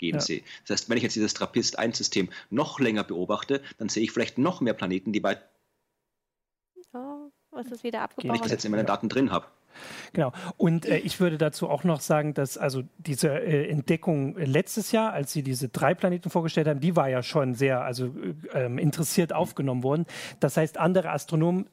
ja. sehe. Das heißt, wenn ich jetzt dieses Trappist-1-System noch länger beobachte, dann sehe ich vielleicht noch mehr Planeten, die weit. Oh, was ist wieder abgebrochen? Wenn ich jetzt in meinen Daten drin habe. Genau. Und äh, ich würde dazu auch noch sagen, dass also diese äh, Entdeckung letztes Jahr, als sie diese drei Planeten vorgestellt haben, die war ja schon sehr also äh, ähm, interessiert aufgenommen worden. Das heißt, andere Astronomen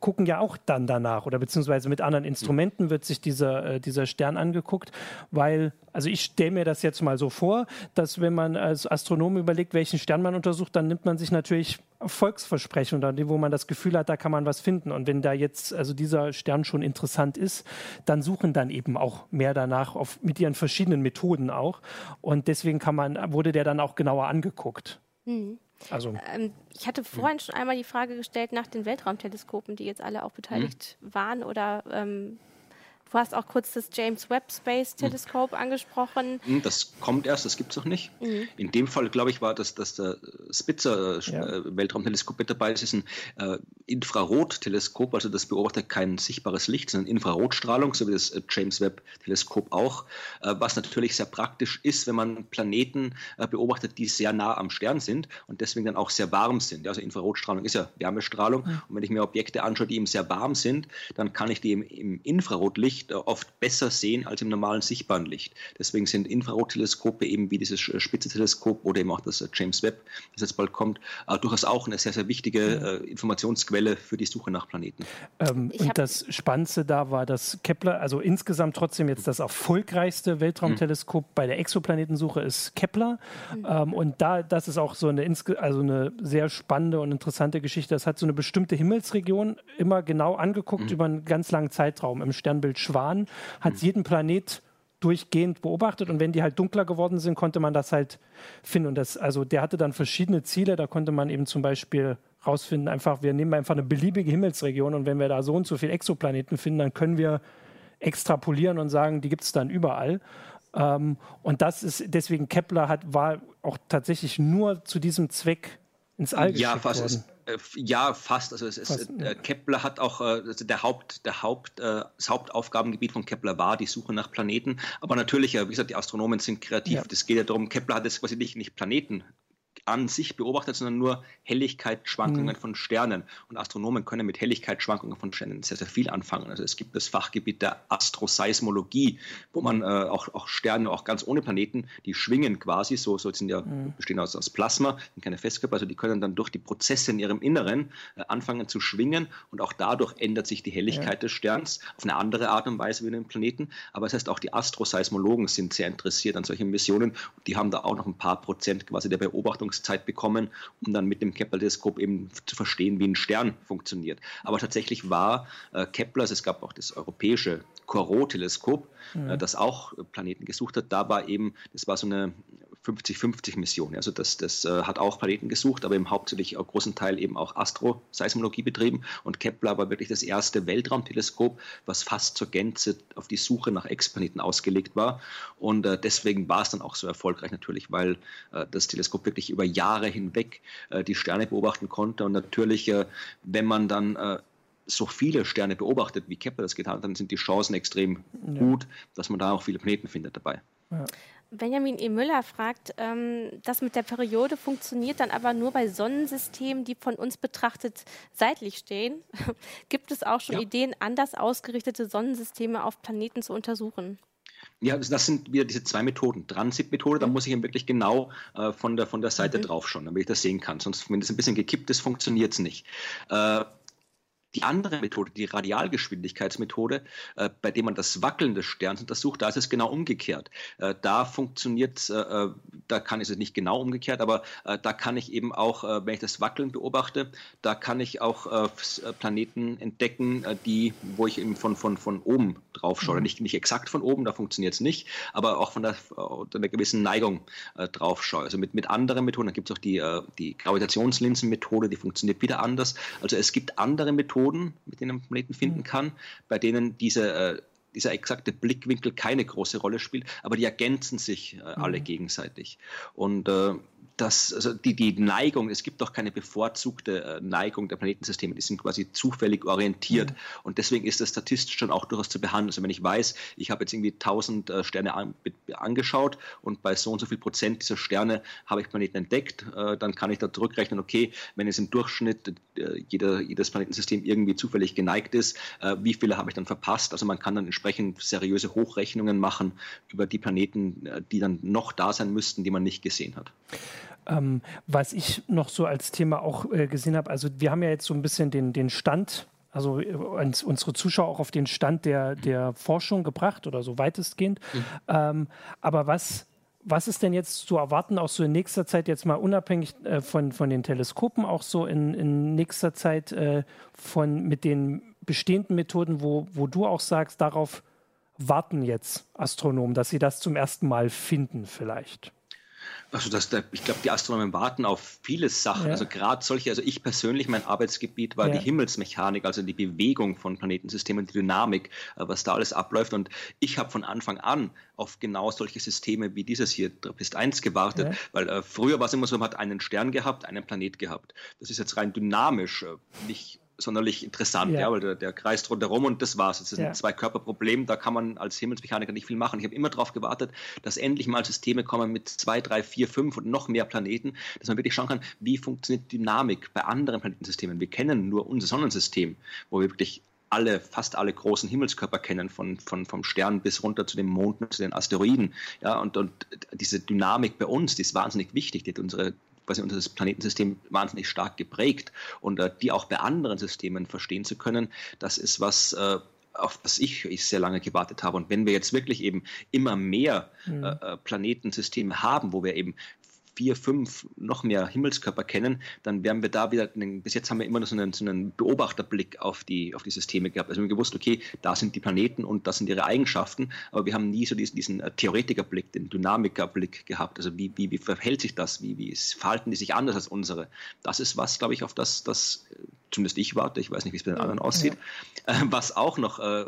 gucken ja auch dann danach oder beziehungsweise mit anderen Instrumenten wird sich dieser, äh, dieser Stern angeguckt, weil also ich stelle mir das jetzt mal so vor, dass wenn man als Astronom überlegt, welchen Stern man untersucht, dann nimmt man sich natürlich Volksversprechen oder wo man das Gefühl hat, da kann man was finden. Und wenn da jetzt also dieser Stern schon interessant ist, dann suchen dann eben auch mehr danach auf, mit ihren verschiedenen Methoden auch. Und deswegen kann man, wurde der dann auch genauer angeguckt. Mhm. Also, ähm, ich hatte vorhin schon einmal die Frage gestellt nach den Weltraumteleskopen, die jetzt alle auch beteiligt mhm. waren oder ähm, Du hast auch kurz das James Webb Space. Teleskop mhm. angesprochen. Hm, das kommt erst, das gibt es noch nicht. Mhm. In dem Fall, glaube ich, war das, dass der Spitzer äh, ja. Äh, Weltraumteleskop mit dabei ist. Es ist ein äh, Infrarotteleskop, also das beobachtet kein sichtbares Licht, sondern Infrarotstrahlung, so wie das äh, James Webb Teleskop auch, äh, was natürlich sehr praktisch ist, wenn man Planeten äh, beobachtet, die sehr nah am Stern sind und deswegen dann auch sehr warm sind. Ja, also Infrarotstrahlung ist ja Wärmestrahlung. Mhm. Und wenn ich mir Objekte anschaue, die eben sehr warm sind, dann kann ich die im, im Infrarotlicht Licht oft besser sehen als im normalen sichtbaren Licht. Deswegen sind Infrarotteleskope eben wie dieses Spitze-Teleskop oder eben auch das James Webb, das jetzt bald kommt, äh, durchaus auch eine sehr, sehr wichtige äh, Informationsquelle für die Suche nach Planeten. Ähm, und das Spannendste da war, dass Kepler, also insgesamt trotzdem jetzt das erfolgreichste Weltraumteleskop mhm. bei der Exoplanetensuche ist Kepler. Mhm. Ähm, und da, das ist auch so eine, also eine sehr spannende und interessante Geschichte. Das hat so eine bestimmte Himmelsregion immer genau angeguckt mhm. über einen ganz langen Zeitraum im Sternbild Schwarz Schwan hat jeden Planet durchgehend beobachtet und wenn die halt dunkler geworden sind, konnte man das halt finden. Und das, also der hatte dann verschiedene Ziele, da konnte man eben zum Beispiel rausfinden, einfach, wir nehmen einfach eine beliebige Himmelsregion und wenn wir da so und so viele Exoplaneten finden, dann können wir extrapolieren und sagen, die gibt es dann überall. Ähm, und das ist deswegen Kepler hat, war auch tatsächlich nur zu diesem Zweck ins All ja, geschickt worden. Äh, ja, fast. Also es ist, fast, äh, ja. Kepler hat auch äh, also der Haupt, der Haupt, äh, das Hauptaufgabengebiet von Kepler war die Suche nach Planeten. Aber natürlich, wie gesagt, die Astronomen sind kreativ. Es ja. geht ja darum, Kepler hat jetzt quasi nicht, nicht Planeten an sich beobachtet, sondern nur Helligkeitsschwankungen mhm. von Sternen. Und Astronomen können mit Helligkeitsschwankungen von Sternen sehr, sehr viel anfangen. Also es gibt das Fachgebiet der Astroseismologie, wo man äh, auch, auch Sterne, auch ganz ohne Planeten, die schwingen quasi, so, so sind ja, mhm. bestehen aus, aus Plasma, sind keine Festkörper, also die können dann durch die Prozesse in ihrem Inneren äh, anfangen zu schwingen und auch dadurch ändert sich die Helligkeit ja. des Sterns auf eine andere Art und Weise wie in den Planeten. Aber das heißt, auch die Astroseismologen sind sehr interessiert an solchen Missionen. Die haben da auch noch ein paar Prozent quasi der Beobachtung Beobachtungszeit bekommen, um dann mit dem Kepler-Teleskop eben zu verstehen, wie ein Stern funktioniert. Aber tatsächlich war äh, Kepler, also es gab auch das europäische Corot-Teleskop, mhm. äh, das auch Planeten gesucht hat. Da war eben, das war so eine 50-50-Mission. Also das, das äh, hat auch Planeten gesucht, aber im hauptsächlich auch großen Teil eben auch Astroseismologie betrieben. Und Kepler war wirklich das erste Weltraumteleskop, was fast zur Gänze auf die Suche nach Exoplaneten ausgelegt war. Und äh, deswegen war es dann auch so erfolgreich natürlich, weil äh, das Teleskop wirklich über Jahre hinweg äh, die Sterne beobachten konnte. Und natürlich, äh, wenn man dann äh, so viele Sterne beobachtet, wie Kepler das getan hat, dann sind die Chancen extrem ja. gut, dass man da auch viele Planeten findet dabei. Ja. Benjamin E. Müller fragt, ähm, das mit der Periode funktioniert dann aber nur bei Sonnensystemen, die von uns betrachtet seitlich stehen. [laughs] Gibt es auch schon ja. Ideen, anders ausgerichtete Sonnensysteme auf Planeten zu untersuchen? Ja, das sind wieder diese zwei Methoden. Transit-Methode, da mhm. muss ich wirklich genau äh, von, der, von der Seite mhm. drauf schauen, damit ich das sehen kann. Sonst, wenn das ein bisschen gekippt ist, funktioniert es nicht. Äh, die andere Methode, die Radialgeschwindigkeitsmethode, äh, bei der man das Wackeln des Sterns untersucht, da ist es genau umgekehrt. Äh, da funktioniert, äh, äh da kann ich es nicht genau umgekehrt, aber äh, da kann ich eben auch, äh, wenn ich das Wackeln beobachte, da kann ich auch Planeten entdecken, die, wo ich eben von, von, von oben drauf schaue. Mhm. Nicht, nicht exakt von oben, da funktioniert es nicht, aber auch von der, einer gewissen Neigung drauf schaue. Also mit, mit anderen Methoden, da gibt es auch die, die Gravitationslinsenmethode, die funktioniert wieder anders. Also es gibt andere Methoden, mit denen man Planeten finden mhm. kann, bei denen diese, äh, dieser exakte Blickwinkel keine große Rolle spielt, aber die ergänzen sich äh, alle mhm. gegenseitig. Und äh, dass also die, die Neigung, es gibt doch keine bevorzugte äh, Neigung der Planetensysteme, die sind quasi zufällig orientiert. Mhm. Und deswegen ist das statistisch schon auch durchaus zu behandeln. Also wenn ich weiß, ich habe jetzt irgendwie 1000 äh, Sterne an, angeschaut und bei so und so viel Prozent dieser Sterne habe ich Planeten entdeckt, äh, dann kann ich da zurückrechnen, okay, wenn es im Durchschnitt jeder, jedes Planetensystem irgendwie zufällig geneigt ist, wie viele habe ich dann verpasst? Also man kann dann entsprechend seriöse Hochrechnungen machen über die Planeten, die dann noch da sein müssten, die man nicht gesehen hat. Ähm, was ich noch so als Thema auch äh, gesehen habe, also wir haben ja jetzt so ein bisschen den, den Stand, also äh, uns, unsere Zuschauer auch auf den Stand der, der Forschung gebracht oder so weitestgehend. Mhm. Ähm, aber was, was ist denn jetzt zu erwarten, auch so in nächster Zeit, jetzt mal unabhängig äh, von, von den Teleskopen, auch so in, in nächster Zeit äh, von, mit den bestehenden Methoden, wo, wo du auch sagst, darauf warten jetzt Astronomen, dass sie das zum ersten Mal finden vielleicht? Also das, ich glaube, die Astronomen warten auf viele Sachen. Ja. Also gerade solche, also ich persönlich, mein Arbeitsgebiet war ja. die Himmelsmechanik, also die Bewegung von Planetensystemen, die Dynamik, äh, was da alles abläuft. Und ich habe von Anfang an auf genau solche Systeme wie dieses hier, Trappist 1, gewartet, ja. weil äh, früher war es immer so, man hat einen Stern gehabt, einen Planet gehabt. Das ist jetzt rein dynamisch, äh, nicht sonderlich interessant, ja, ja weil der, der kreist rundherum und das war's. Das ist ja. ein Zwei-Körper-Problem, da kann man als Himmelsmechaniker nicht viel machen. Ich habe immer darauf gewartet, dass endlich mal Systeme kommen mit zwei, drei, vier, fünf und noch mehr Planeten, dass man wirklich schauen kann, wie funktioniert Dynamik bei anderen Planetensystemen. Wir kennen nur unser Sonnensystem, wo wir wirklich alle, fast alle großen Himmelskörper kennen, von, von, vom Stern bis runter zu den Monden, zu den Asteroiden. Ja, und, und diese Dynamik bei uns, die ist wahnsinnig wichtig. Die hat unsere quasi unser Planetensystem wahnsinnig stark geprägt und äh, die auch bei anderen Systemen verstehen zu können, das ist was, äh, auf das ich, ich sehr lange gewartet habe. Und wenn wir jetzt wirklich eben immer mehr mhm. äh, Planetensysteme haben, wo wir eben vier, fünf, noch mehr Himmelskörper kennen, dann werden wir da wieder, bis jetzt haben wir immer nur so einen, so einen Beobachterblick auf die, auf die Systeme gehabt. Also wir haben gewusst, okay, da sind die Planeten und das sind ihre Eigenschaften, aber wir haben nie so diesen, diesen äh, Theoretikerblick, den Dynamikerblick gehabt. Also wie, wie, wie verhält sich das? Wie, wie verhalten die sich anders als unsere? Das ist was, glaube ich, auf das, das zumindest ich warte, ich weiß nicht, wie es bei den anderen aussieht. Ja. Äh, was auch noch äh,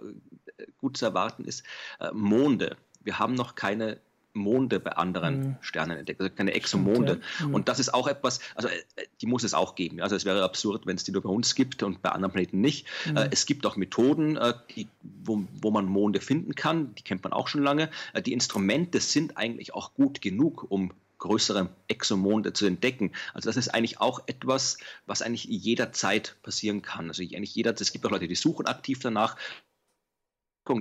gut zu erwarten ist, äh, Monde. Wir haben noch keine Monde bei anderen mhm. Sternen entdeckt, also keine Exomonde. Ja. Mhm. Und das ist auch etwas, also äh, die muss es auch geben. Also es wäre absurd, wenn es die nur bei uns gibt und bei anderen Planeten nicht. Mhm. Äh, es gibt auch Methoden, äh, die, wo, wo man Monde finden kann, die kennt man auch schon lange. Die Instrumente sind eigentlich auch gut genug, um größere Exomonde zu entdecken. Also das ist eigentlich auch etwas, was eigentlich jederzeit passieren kann. Also eigentlich jeder, es gibt auch Leute, die suchen aktiv danach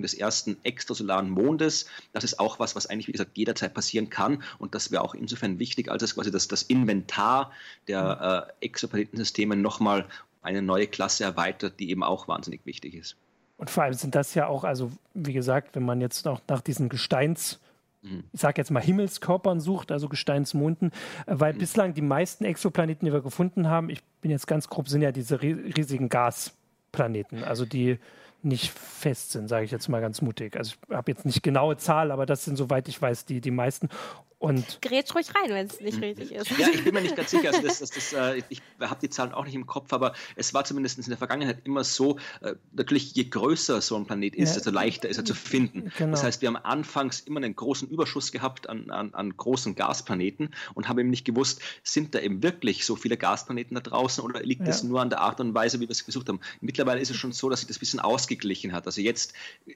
des ersten extrasolaren Mondes. Das ist auch was, was eigentlich, wie gesagt, jederzeit passieren kann. Und das wäre auch insofern wichtig, als es quasi das, das Inventar der äh, Exoplanetensysteme nochmal eine neue Klasse erweitert, die eben auch wahnsinnig wichtig ist. Und vor allem sind das ja auch, also wie gesagt, wenn man jetzt noch nach diesen Gesteins mhm. ich sage jetzt mal Himmelskörpern sucht, also Gesteinsmonden, äh, weil mhm. bislang die meisten Exoplaneten, die wir gefunden haben, ich bin jetzt ganz grob, sind ja diese riesigen Gasplaneten, also die nicht fest sind, sage ich jetzt mal ganz mutig. Also ich habe jetzt nicht genaue Zahl, aber das sind, soweit ich weiß, die, die meisten. Und Grätsch ruhig rein, wenn es nicht richtig ist. Ja, ich bin mir nicht ganz sicher. Also das, [laughs] das, das, äh, ich habe die Zahlen auch nicht im Kopf, aber es war zumindest in der Vergangenheit immer so, äh, natürlich je größer so ein Planet ist, ja. desto leichter ist er zu finden. Genau. Das heißt, wir haben anfangs immer einen großen Überschuss gehabt an, an, an großen Gasplaneten und haben eben nicht gewusst, sind da eben wirklich so viele Gasplaneten da draußen oder liegt es ja. nur an der Art und Weise, wie wir es gesucht haben. Mittlerweile ist es schon so, dass sich das ein bisschen ausgeglichen hat. Also jetzt,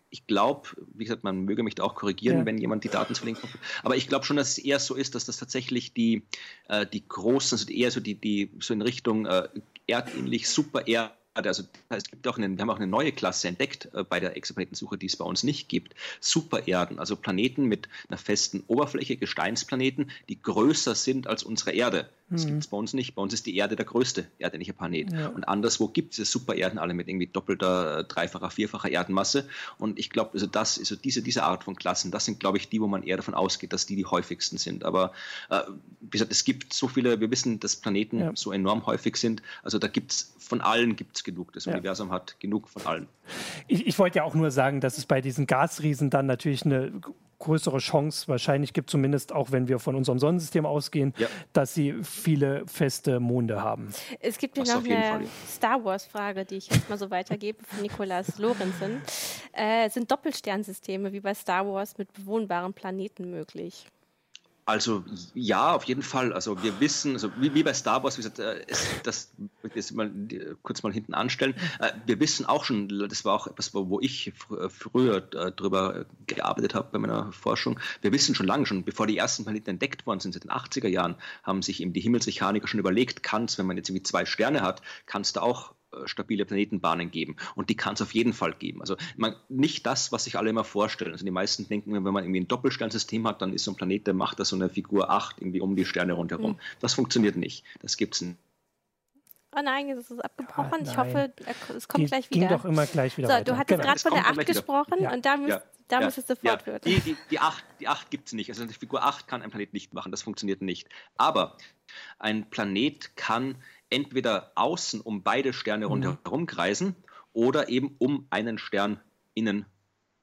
ich glaube, wie gesagt, man möge mich da auch korrigieren, wenn jemand die Daten zu verlinken aber ich glaube schon, dass eher so ist, dass das tatsächlich die, äh, die großen, also eher so die, die so in Richtung äh, erdähnlich super Erd also es gibt auch einen, wir haben auch eine neue Klasse entdeckt äh, bei der Exoplanetensuche, die es bei uns nicht gibt. Supererden, also Planeten mit einer festen Oberfläche, Gesteinsplaneten, die größer sind als unsere Erde. Das mhm. gibt es bei uns nicht. Bei uns ist die Erde der größte erdähnliche Planet. Ja. Und anderswo gibt es Supererden alle mit irgendwie doppelter, dreifacher, vierfacher Erdenmasse. Und ich glaube, also das, also diese, diese Art von Klassen, das sind, glaube ich, die, wo man eher davon ausgeht, dass die die häufigsten sind. Aber äh, wie gesagt, es gibt so viele, wir wissen, dass Planeten ja. so enorm häufig sind. Also da gibt es von allen gibt es genug. Das ja. Universum hat genug von allen. Ich, ich wollte ja auch nur sagen, dass es bei diesen Gasriesen dann natürlich eine größere Chance wahrscheinlich gibt, zumindest auch wenn wir von unserem Sonnensystem ausgehen, ja. dass sie viele feste Monde haben. Es gibt hier noch eine Star Wars-Frage, die ich jetzt mal so weitergebe von Nikolaus Lorenzen. Äh, sind Doppelsternsysteme wie bei Star Wars mit bewohnbaren Planeten möglich? Also ja, auf jeden Fall. Also wir wissen, also wie, wie bei Star Wars, wie gesagt, äh, ist, das jetzt mal kurz mal hinten anstellen. Äh, wir wissen auch schon, das war auch etwas, wo ich früher äh, drüber gearbeitet habe bei meiner Forschung. Wir wissen schon lange, schon bevor die ersten Planeten entdeckt worden sind, seit den 80er Jahren, haben sich eben die Himmelsmechaniker schon überlegt, kann es, wenn man jetzt irgendwie zwei Sterne hat, kann es da auch stabile Planetenbahnen geben. Und die kann es auf jeden Fall geben. Also man, nicht das, was sich alle immer vorstellen. Also die meisten denken, wenn man irgendwie ein Doppelsternsystem hat, dann ist so ein Planet, der macht da so eine Figur 8 irgendwie um die Sterne rundherum. Mhm. Das funktioniert nicht. Das gibt es nicht. Oh nein, jetzt ist es abgebrochen. Ah, ich hoffe, es kommt die gleich wieder. Ging doch immer gleich wieder. So, weiter. du hattest genau. gerade von der 8 gesprochen ja. und da, müsst, ja. da ja. müsstest du fortführen. Die, die, die 8, die 8 gibt es nicht. Also die Figur 8 kann ein Planet nicht machen. Das funktioniert nicht. Aber ein Planet kann entweder außen um beide Sterne mhm. rundherum kreisen oder eben um einen Stern innen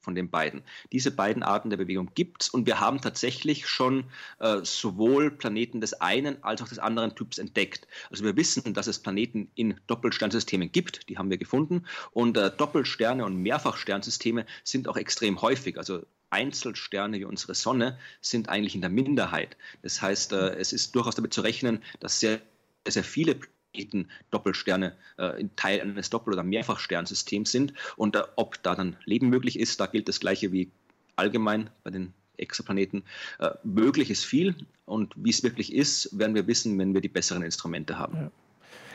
von den beiden. Diese beiden Arten der Bewegung gibt es und wir haben tatsächlich schon äh, sowohl Planeten des einen als auch des anderen Typs entdeckt. Also wir wissen, dass es Planeten in Doppelsternsystemen gibt, die haben wir gefunden und äh, Doppelsterne und Mehrfachsternsysteme sind auch extrem häufig. Also Einzelsterne wie unsere Sonne sind eigentlich in der Minderheit. Das heißt, äh, es ist durchaus damit zu rechnen, dass sehr, sehr viele Planeten Doppelsterne äh, Teil eines Doppel- oder Mehrfachsternsystems sind. Und äh, ob da dann Leben möglich ist, da gilt das Gleiche wie allgemein bei den Exoplaneten. Äh, möglich ist viel und wie es wirklich ist, werden wir wissen, wenn wir die besseren Instrumente haben. Ja.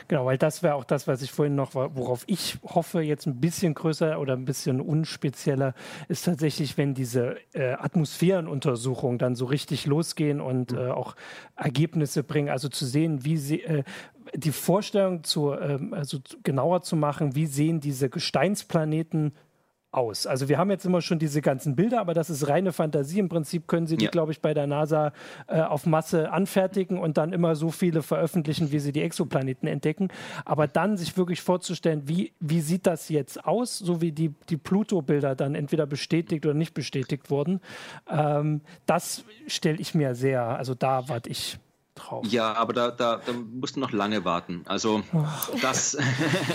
Genau, weil das wäre auch das, was ich vorhin noch, worauf ich hoffe, jetzt ein bisschen größer oder ein bisschen unspezieller, ist tatsächlich, wenn diese äh, Atmosphärenuntersuchungen dann so richtig losgehen und mhm. äh, auch Ergebnisse bringen, also zu sehen, wie sie, äh, die Vorstellung zu, ähm, also genauer zu machen, wie sehen diese Gesteinsplaneten aus. Also wir haben jetzt immer schon diese ganzen Bilder, aber das ist reine Fantasie. Im Prinzip können sie die, ja. glaube ich, bei der NASA äh, auf Masse anfertigen und dann immer so viele veröffentlichen, wie sie die Exoplaneten entdecken. Aber dann sich wirklich vorzustellen, wie, wie sieht das jetzt aus, so wie die, die Pluto-Bilder dann entweder bestätigt oder nicht bestätigt wurden, ähm, das stelle ich mir sehr, also da warte ich drauf. Ja, aber da, da, da musst du noch lange warten. Also oh. das,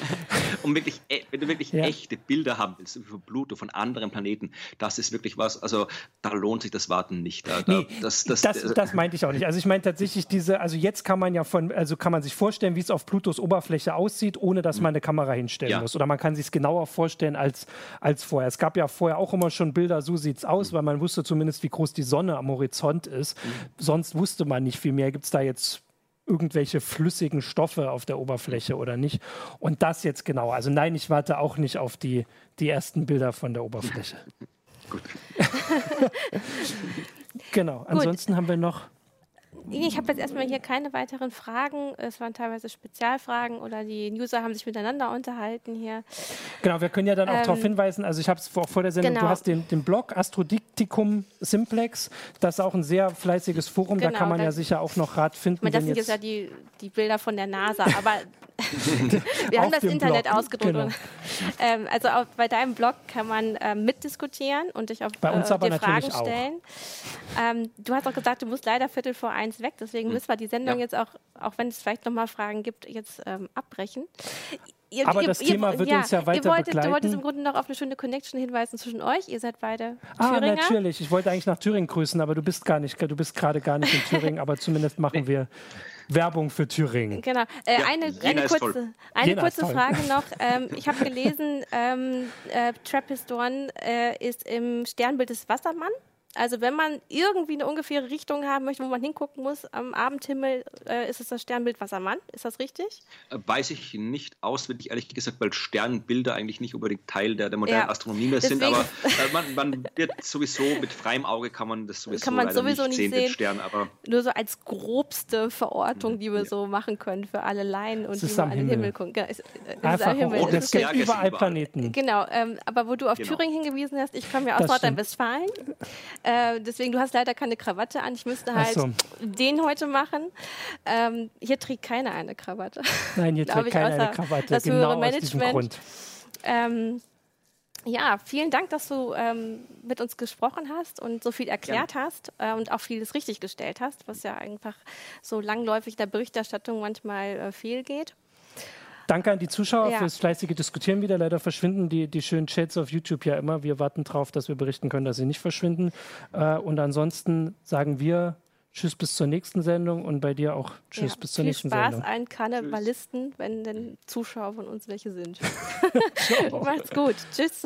[laughs] um wirklich, e, wenn du wirklich ja. echte Bilder haben willst von Pluto, von anderen Planeten, das ist wirklich was, also da lohnt sich das Warten nicht. Da, nee, das, das, das, äh, das, meinte ich auch nicht. Also ich meine tatsächlich diese, also jetzt kann man ja von, also kann man sich vorstellen, wie es auf Plutos Oberfläche aussieht, ohne dass man eine Kamera hinstellen ja. muss. Oder man kann sich es genauer vorstellen als, als vorher. Es gab ja vorher auch immer schon Bilder, so sieht es aus, mhm. weil man wusste zumindest, wie groß die Sonne am Horizont ist. Mhm. Sonst wusste man nicht viel mehr. Gibt es da jetzt irgendwelche flüssigen Stoffe auf der Oberfläche oder nicht. Und das jetzt genau. Also nein, ich warte auch nicht auf die, die ersten Bilder von der Oberfläche. [laughs] Gut. [laughs] genau. Ansonsten Gut. haben wir noch ich habe jetzt erstmal hier keine weiteren Fragen. Es waren teilweise Spezialfragen oder die User haben sich miteinander unterhalten hier. Genau, wir können ja dann auch ähm, darauf hinweisen, also ich habe es vor, vor der Sendung, genau. du hast den, den Blog Astrodiktikum Simplex, das ist auch ein sehr fleißiges Forum, genau, da kann man ja sicher auch noch Rat finden. das sind jetzt ja die, die Bilder von der NASA, aber [laughs] [laughs] wir haben das Internet Blog. ausgedruckt. Genau. Ähm, also auf, bei deinem Blog kann man ähm, mitdiskutieren und dich auf bei uns äh, aber Fragen stellen. Ähm, du hast auch gesagt, du musst leider Viertel vor eins weg, deswegen hm. müssen wir die Sendung ja. jetzt auch, auch wenn es vielleicht nochmal Fragen gibt, jetzt ähm, abbrechen. Ihr, aber ihr, das Thema ihr, wird ja, uns ja weiter wolltet, begleiten. Du wolltest im Grunde noch auf eine schöne Connection hinweisen zwischen euch. Ihr seid beide ah, Thüringer. natürlich. Ich wollte eigentlich nach Thüringen grüßen, aber du bist gar nicht, du bist gerade gar nicht in [laughs] Thüringen, aber zumindest machen wir Werbung für Thüringen. Genau. Äh, ja, eine, eine kurze, eine kurze Frage [laughs] noch. Ähm, ich habe gelesen, ähm, äh, Trappistorn äh, ist im Sternbild des Wassermann. Also wenn man irgendwie eine ungefähre Richtung haben möchte, wo man hingucken muss am Abendhimmel, äh, ist es das Sternbild Wassermann. Ist das richtig? Äh, weiß ich nicht auswendig, ehrlich gesagt, weil Sternbilder eigentlich nicht unbedingt Teil der, der modernen ja. Astronomie mehr sind. Aber äh, man, man, wird sowieso mit freiem Auge kann man das sowieso, kann man sowieso nicht sehen, sehen. Stern, aber Nur so als grobste Verortung, die wir ja. so machen können für alle Laien und die an den Himmel gucken. Genau, es, es Einfach Himmel. Oh, es gibt überall Planeten. Genau, ähm, aber wo du auf genau. Thüringen hingewiesen hast, ich komme ja aus Nordrhein-Westfalen. Äh, deswegen, du hast leider keine Krawatte an. Ich müsste halt so. den heute machen. Ähm, hier trägt keiner eine Krawatte. Nein, hier [laughs] trägt keiner eine Krawatte. Das genau höhere Management. Ähm, ja, vielen Dank, dass du ähm, mit uns gesprochen hast und so viel erklärt ja. hast äh, und auch vieles richtig gestellt hast, was ja einfach so langläufig der Berichterstattung manchmal äh, fehlgeht. Danke an die Zuschauer ja. fürs fleißige Diskutieren wieder. Leider verschwinden die, die schönen Chats auf YouTube ja immer. Wir warten darauf, dass wir berichten können, dass sie nicht verschwinden. Äh, und ansonsten sagen wir Tschüss bis zur nächsten Sendung und bei dir auch Tschüss ja, bis zur nächsten Spaß Sendung. Viel Spaß allen Karnevalisten, wenn denn Zuschauer von uns welche sind. [laughs] [laughs] Macht's gut. Tschüss.